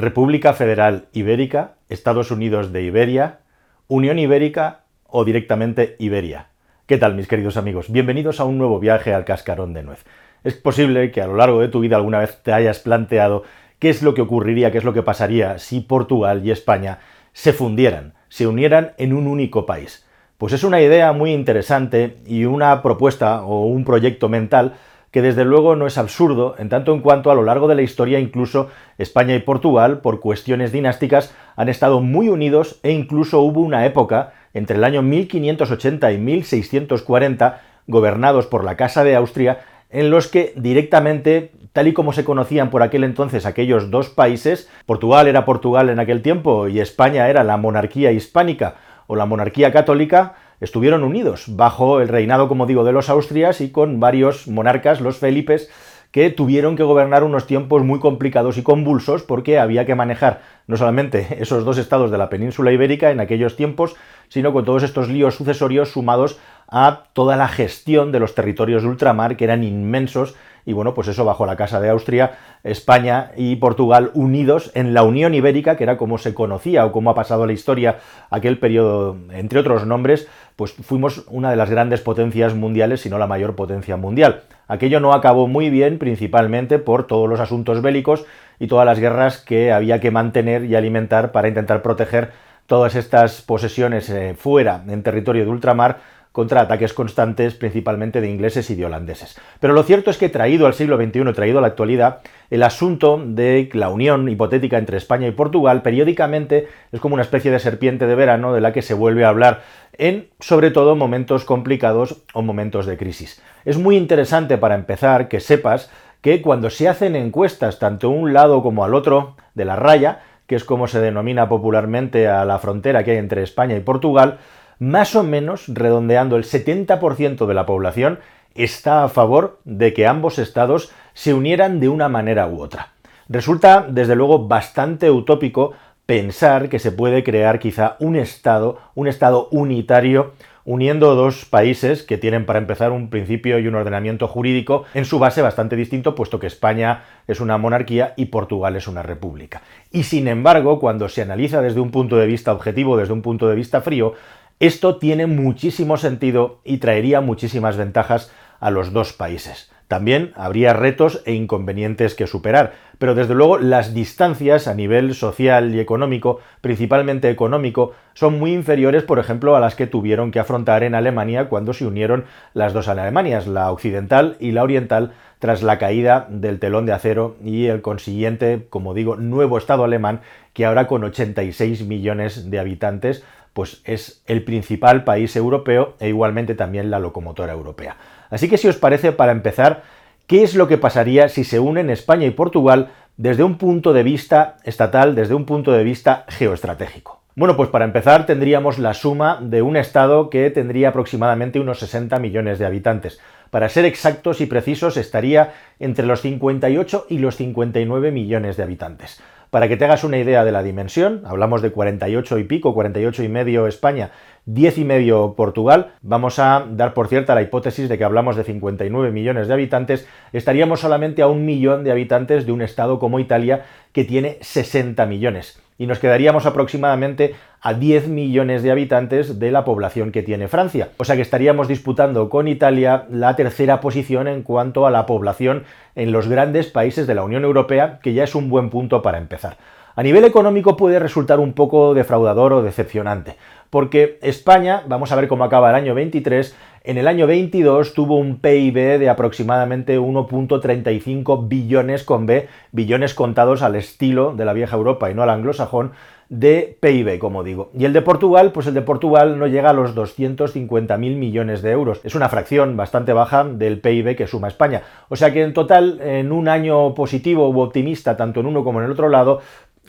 República Federal Ibérica, Estados Unidos de Iberia, Unión Ibérica o directamente Iberia. ¿Qué tal mis queridos amigos? Bienvenidos a un nuevo viaje al cascarón de nuez. Es posible que a lo largo de tu vida alguna vez te hayas planteado qué es lo que ocurriría, qué es lo que pasaría si Portugal y España se fundieran, se unieran en un único país. Pues es una idea muy interesante y una propuesta o un proyecto mental que desde luego no es absurdo, en tanto en cuanto a lo largo de la historia incluso España y Portugal, por cuestiones dinásticas, han estado muy unidos e incluso hubo una época, entre el año 1580 y 1640, gobernados por la Casa de Austria, en los que directamente, tal y como se conocían por aquel entonces aquellos dos países, Portugal era Portugal en aquel tiempo y España era la monarquía hispánica o la monarquía católica, estuvieron unidos bajo el reinado, como digo, de los Austrias y con varios monarcas, los Felipes, que tuvieron que gobernar unos tiempos muy complicados y convulsos porque había que manejar no solamente esos dos estados de la península ibérica en aquellos tiempos, sino con todos estos líos sucesorios sumados a toda la gestión de los territorios de ultramar, que eran inmensos y bueno, pues eso bajo la Casa de Austria, España y Portugal unidos en la Unión Ibérica, que era como se conocía o como ha pasado la historia aquel periodo, entre otros nombres, pues fuimos una de las grandes potencias mundiales, si no la mayor potencia mundial. Aquello no acabó muy bien, principalmente por todos los asuntos bélicos y todas las guerras que había que mantener y alimentar para intentar proteger todas estas posesiones eh, fuera, en territorio de ultramar, contra ataques constantes principalmente de ingleses y de holandeses. Pero lo cierto es que traído al siglo XXI, traído a la actualidad, el asunto de la unión hipotética entre España y Portugal periódicamente es como una especie de serpiente de verano de la que se vuelve a hablar en sobre todo momentos complicados o momentos de crisis. Es muy interesante para empezar que sepas que cuando se hacen encuestas tanto a un lado como al otro de la raya, que es como se denomina popularmente a la frontera que hay entre España y Portugal, más o menos, redondeando el 70% de la población, está a favor de que ambos estados se unieran de una manera u otra. Resulta, desde luego, bastante utópico pensar que se puede crear quizá un estado, un estado unitario uniendo dos países que tienen para empezar un principio y un ordenamiento jurídico en su base bastante distinto, puesto que España es una monarquía y Portugal es una república. Y sin embargo, cuando se analiza desde un punto de vista objetivo, desde un punto de vista frío, esto tiene muchísimo sentido y traería muchísimas ventajas a los dos países. También habría retos e inconvenientes que superar, pero desde luego las distancias a nivel social y económico, principalmente económico, son muy inferiores, por ejemplo, a las que tuvieron que afrontar en Alemania cuando se unieron las dos Alemanias, la occidental y la oriental, tras la caída del telón de acero y el consiguiente, como digo, nuevo Estado alemán, que ahora con 86 millones de habitantes, pues es el principal país europeo e igualmente también la locomotora europea. Así que si os parece, para empezar, ¿qué es lo que pasaría si se unen España y Portugal desde un punto de vista estatal, desde un punto de vista geoestratégico? Bueno, pues para empezar tendríamos la suma de un Estado que tendría aproximadamente unos 60 millones de habitantes. Para ser exactos y precisos, estaría entre los 58 y los 59 millones de habitantes. Para que te hagas una idea de la dimensión, hablamos de 48 y pico, 48 y medio España, 10 y medio Portugal, vamos a dar por cierta la hipótesis de que hablamos de 59 millones de habitantes, estaríamos solamente a un millón de habitantes de un estado como Italia que tiene 60 millones y nos quedaríamos aproximadamente a 10 millones de habitantes de la población que tiene Francia. O sea que estaríamos disputando con Italia la tercera posición en cuanto a la población en los grandes países de la Unión Europea, que ya es un buen punto para empezar. A nivel económico puede resultar un poco defraudador o decepcionante, porque España, vamos a ver cómo acaba el año 23, en el año 22 tuvo un PIB de aproximadamente 1.35 billones con B, billones contados al estilo de la vieja Europa y no al anglosajón, de PIB, como digo. Y el de Portugal, pues el de Portugal no llega a los 250.000 millones de euros. Es una fracción bastante baja del PIB que suma España. O sea que en total, en un año positivo u optimista, tanto en uno como en el otro lado,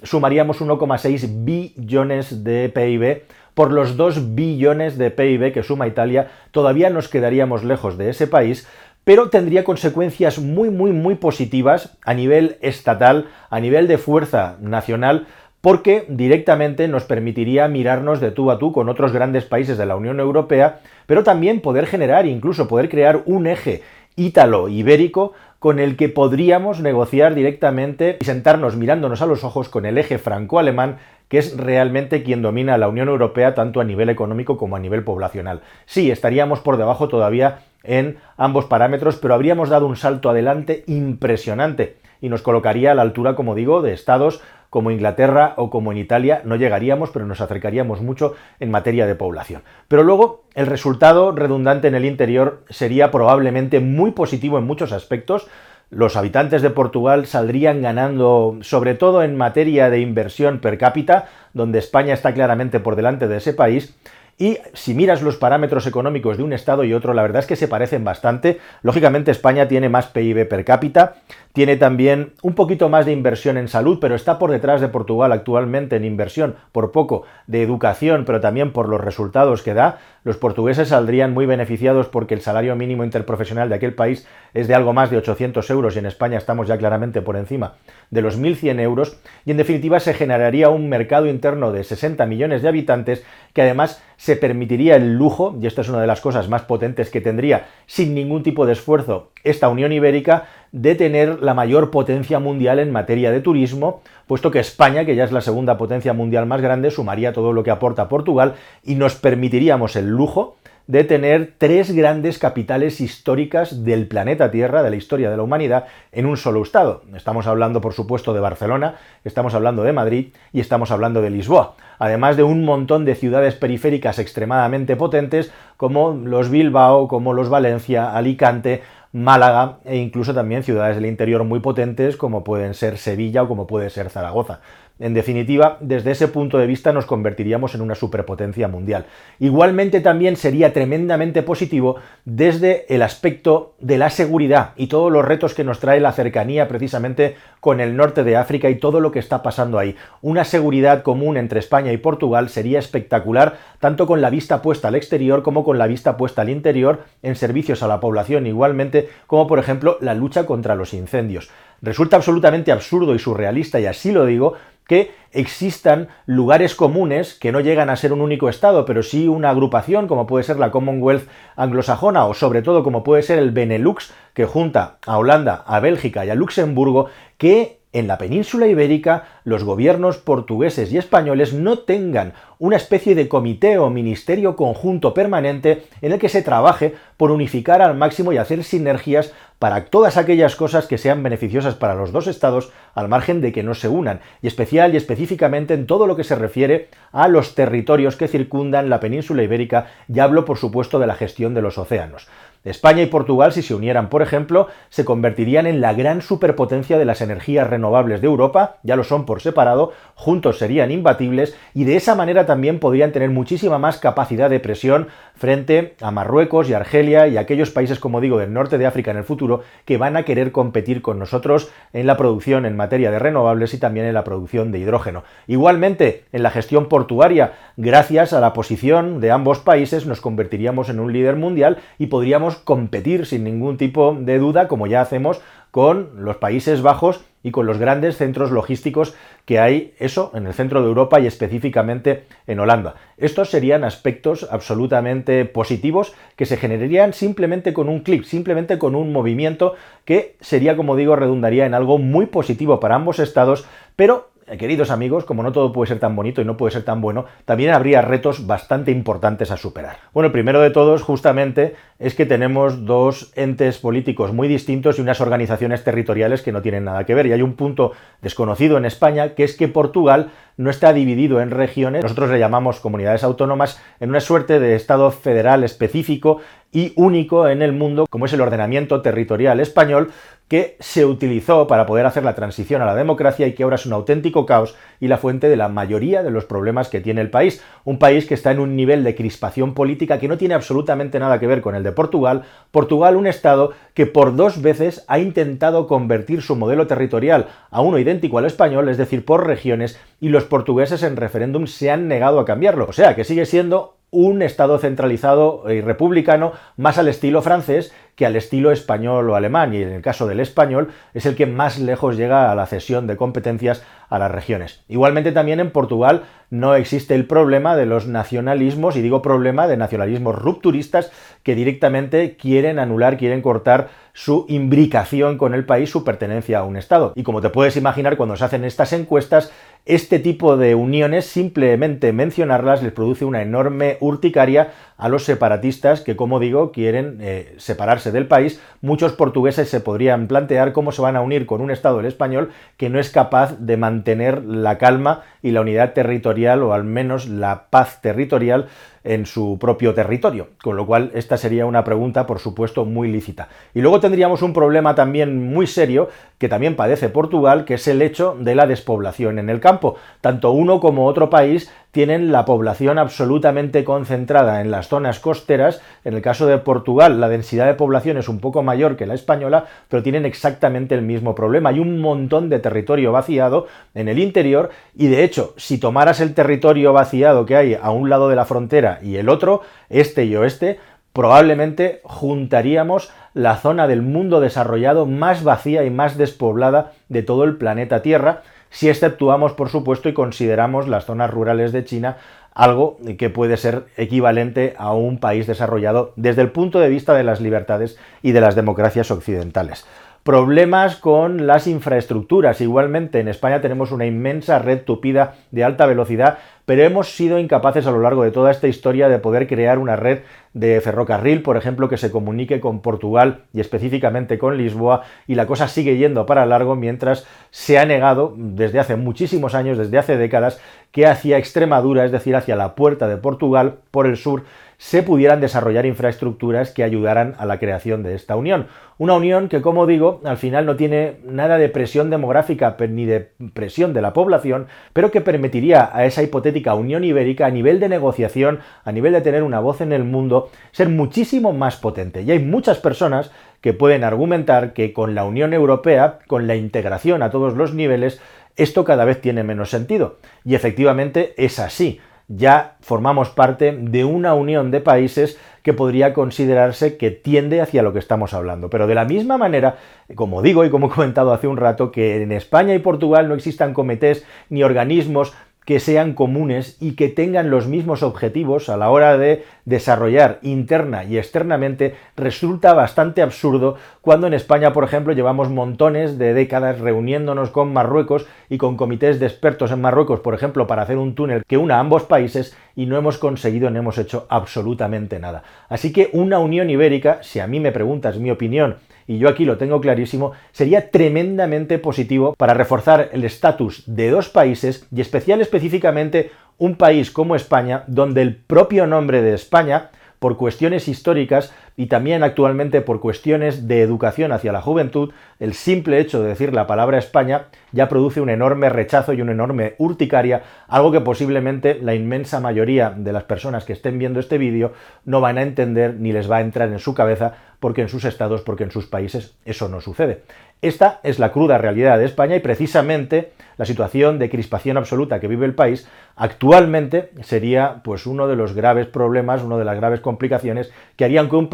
sumaríamos 1,6 billones de PIB por los 2 billones de PIB que suma Italia, todavía nos quedaríamos lejos de ese país, pero tendría consecuencias muy, muy, muy positivas a nivel estatal, a nivel de fuerza nacional, porque directamente nos permitiría mirarnos de tú a tú con otros grandes países de la Unión Europea, pero también poder generar, incluso poder crear un eje ítalo-ibérico con el que podríamos negociar directamente y sentarnos mirándonos a los ojos con el eje franco-alemán que es realmente quien domina la Unión Europea tanto a nivel económico como a nivel poblacional. Sí, estaríamos por debajo todavía en ambos parámetros, pero habríamos dado un salto adelante impresionante y nos colocaría a la altura, como digo, de estados como Inglaterra o como en Italia. No llegaríamos, pero nos acercaríamos mucho en materia de población. Pero luego el resultado redundante en el interior sería probablemente muy positivo en muchos aspectos, los habitantes de Portugal saldrían ganando, sobre todo en materia de inversión per cápita, donde España está claramente por delante de ese país, y si miras los parámetros económicos de un estado y otro, la verdad es que se parecen bastante. Lógicamente España tiene más PIB per cápita, tiene también un poquito más de inversión en salud, pero está por detrás de Portugal actualmente en inversión, por poco, de educación, pero también por los resultados que da. Los portugueses saldrían muy beneficiados porque el salario mínimo interprofesional de aquel país es de algo más de 800 euros y en España estamos ya claramente por encima de los 1.100 euros. Y en definitiva se generaría un mercado interno de 60 millones de habitantes que además se permitiría el lujo, y esta es una de las cosas más potentes que tendría sin ningún tipo de esfuerzo esta Unión Ibérica, de tener la mayor potencia mundial en materia de turismo, puesto que España, que ya es la segunda potencia mundial más grande, sumaría todo lo que aporta Portugal y nos permitiríamos el lujo de tener tres grandes capitales históricas del planeta Tierra, de la historia de la humanidad, en un solo estado. Estamos hablando, por supuesto, de Barcelona, estamos hablando de Madrid y estamos hablando de Lisboa, además de un montón de ciudades periféricas extremadamente potentes como los Bilbao, como los Valencia, Alicante, Málaga e incluso también ciudades del interior muy potentes como pueden ser Sevilla o como puede ser Zaragoza. En definitiva, desde ese punto de vista nos convertiríamos en una superpotencia mundial. Igualmente también sería tremendamente positivo desde el aspecto de la seguridad y todos los retos que nos trae la cercanía precisamente con el norte de África y todo lo que está pasando ahí. Una seguridad común entre España y Portugal sería espectacular, tanto con la vista puesta al exterior como con la vista puesta al interior, en servicios a la población igualmente, como por ejemplo la lucha contra los incendios. Resulta absolutamente absurdo y surrealista, y así lo digo, que existan lugares comunes que no llegan a ser un único Estado, pero sí una agrupación como puede ser la Commonwealth anglosajona o sobre todo como puede ser el Benelux que junta a Holanda, a Bélgica y a Luxemburgo, que en la península ibérica los gobiernos portugueses y españoles no tengan una especie de comité o ministerio conjunto permanente en el que se trabaje por unificar al máximo y hacer sinergias para todas aquellas cosas que sean beneficiosas para los dos estados al margen de que no se unan, y especial y específicamente en todo lo que se refiere a los territorios que circundan la península ibérica, y hablo por supuesto de la gestión de los océanos. España y Portugal, si se unieran, por ejemplo, se convertirían en la gran superpotencia de las energías renovables de Europa, ya lo son por separado, juntos serían imbatibles y de esa manera también podrían tener muchísima más capacidad de presión frente a Marruecos y Argelia y aquellos países, como digo, del norte de África en el futuro, que van a querer competir con nosotros en la producción en materia de renovables y también en la producción de hidrógeno. Igualmente, en la gestión portuaria, gracias a la posición de ambos países, nos convertiríamos en un líder mundial y podríamos competir sin ningún tipo de duda, como ya hacemos con los Países Bajos y con los grandes centros logísticos que hay, eso, en el centro de Europa y específicamente en Holanda. Estos serían aspectos absolutamente positivos que se generarían simplemente con un clic, simplemente con un movimiento que sería, como digo, redundaría en algo muy positivo para ambos estados, pero queridos amigos, como no todo puede ser tan bonito y no puede ser tan bueno, también habría retos bastante importantes a superar. Bueno, el primero de todos, justamente, es que tenemos dos entes políticos muy distintos y unas organizaciones territoriales que no tienen nada que ver. Y hay un punto desconocido en España, que es que Portugal no está dividido en regiones, nosotros le llamamos comunidades autónomas, en una suerte de Estado federal específico y único en el mundo, como es el ordenamiento territorial español, que se utilizó para poder hacer la transición a la democracia y que ahora es un auténtico caos y la fuente de la mayoría de los problemas que tiene el país. Un país que está en un nivel de crispación política que no tiene absolutamente nada que ver con el de Portugal. Portugal, un Estado que por dos veces ha intentado convertir su modelo territorial a uno idéntico al español, es decir, por regiones, y los portugueses en referéndum se han negado a cambiarlo. O sea, que sigue siendo un Estado centralizado y republicano más al estilo francés que al estilo español o alemán, y en el caso del español es el que más lejos llega a la cesión de competencias a las regiones. Igualmente también en Portugal no existe el problema de los nacionalismos, y digo problema de nacionalismos rupturistas que directamente quieren anular, quieren cortar su imbricación con el país, su pertenencia a un Estado. Y como te puedes imaginar, cuando se hacen estas encuestas, este tipo de uniones, simplemente mencionarlas, les produce una enorme urticaria a los separatistas que, como digo, quieren eh, separarse del país. Muchos portugueses se podrían plantear cómo se van a unir con un Estado, el español, que no es capaz de mantener la calma y la unidad territorial, o al menos la paz territorial, en su propio territorio, con lo cual esta sería una pregunta, por supuesto, muy lícita. Y luego tendríamos un problema también muy serio que también padece Portugal, que es el hecho de la despoblación en el campo. Tanto uno como otro país tienen la población absolutamente concentrada en las zonas costeras. En el caso de Portugal, la densidad de población es un poco mayor que la española, pero tienen exactamente el mismo problema. Hay un montón de territorio vaciado en el interior y de hecho, si tomaras el territorio vaciado que hay a un lado de la frontera y el otro, este y oeste, probablemente juntaríamos la zona del mundo desarrollado más vacía y más despoblada de todo el planeta Tierra si exceptuamos, por supuesto, y consideramos las zonas rurales de China algo que puede ser equivalente a un país desarrollado desde el punto de vista de las libertades y de las democracias occidentales. Problemas con las infraestructuras. Igualmente, en España tenemos una inmensa red tupida de alta velocidad, pero hemos sido incapaces a lo largo de toda esta historia de poder crear una red de ferrocarril, por ejemplo, que se comunique con Portugal y específicamente con Lisboa, y la cosa sigue yendo para largo mientras se ha negado desde hace muchísimos años, desde hace décadas, que hacia Extremadura, es decir, hacia la puerta de Portugal, por el sur, se pudieran desarrollar infraestructuras que ayudaran a la creación de esta unión. Una unión que, como digo, al final no tiene nada de presión demográfica ni de presión de la población, pero que permitiría a esa hipotética Unión Ibérica a nivel de negociación, a nivel de tener una voz en el mundo, ser muchísimo más potente. Y hay muchas personas que pueden argumentar que con la Unión Europea, con la integración a todos los niveles, esto cada vez tiene menos sentido. Y efectivamente es así ya formamos parte de una unión de países que podría considerarse que tiende hacia lo que estamos hablando. Pero de la misma manera, como digo y como he comentado hace un rato, que en España y Portugal no existan comités ni organismos que sean comunes y que tengan los mismos objetivos a la hora de desarrollar interna y externamente resulta bastante absurdo cuando en España, por ejemplo, llevamos montones de décadas reuniéndonos con Marruecos y con comités de expertos en Marruecos, por ejemplo, para hacer un túnel que una ambos países y no hemos conseguido, no hemos hecho absolutamente nada. Así que una unión ibérica, si a mí me preguntas mi opinión, y yo aquí lo tengo clarísimo, sería tremendamente positivo para reforzar el estatus de dos países y especial específicamente un país como España, donde el propio nombre de España, por cuestiones históricas y también actualmente por cuestiones de educación hacia la juventud, el simple hecho de decir la palabra España ya produce un enorme rechazo y una enorme urticaria, algo que posiblemente la inmensa mayoría de las personas que estén viendo este vídeo no van a entender ni les va a entrar en su cabeza porque en sus estados, porque en sus países eso no sucede. Esta es la cruda realidad de España y precisamente la situación de crispación absoluta que vive el país actualmente sería pues uno de los graves problemas, una de las graves complicaciones que harían que un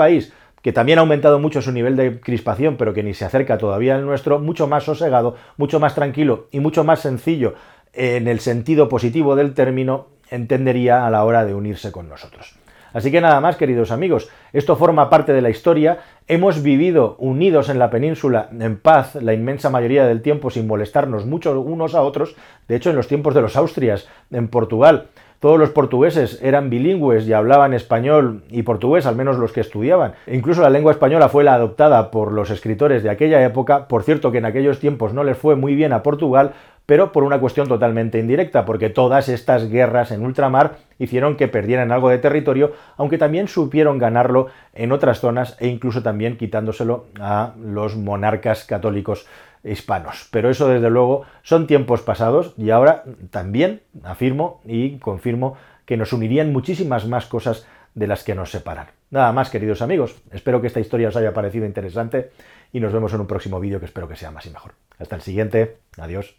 que también ha aumentado mucho su nivel de crispación, pero que ni se acerca todavía al nuestro, mucho más sosegado, mucho más tranquilo y mucho más sencillo en el sentido positivo del término, entendería a la hora de unirse con nosotros. Así que nada más, queridos amigos, esto forma parte de la historia. Hemos vivido unidos en la península en paz la inmensa mayoría del tiempo sin molestarnos mucho unos a otros. De hecho, en los tiempos de los Austrias, en Portugal, todos los portugueses eran bilingües y hablaban español y portugués, al menos los que estudiaban. E incluso la lengua española fue la adoptada por los escritores de aquella época. Por cierto, que en aquellos tiempos no les fue muy bien a Portugal, pero por una cuestión totalmente indirecta, porque todas estas guerras en ultramar hicieron que perdieran algo de territorio, aunque también supieron ganarlo en otras zonas e incluso también quitándoselo a los monarcas católicos hispanos. Pero eso desde luego son tiempos pasados y ahora también afirmo y confirmo que nos unirían muchísimas más cosas de las que nos separan. Nada más, queridos amigos, espero que esta historia os haya parecido interesante y nos vemos en un próximo vídeo que espero que sea más y mejor. Hasta el siguiente, adiós.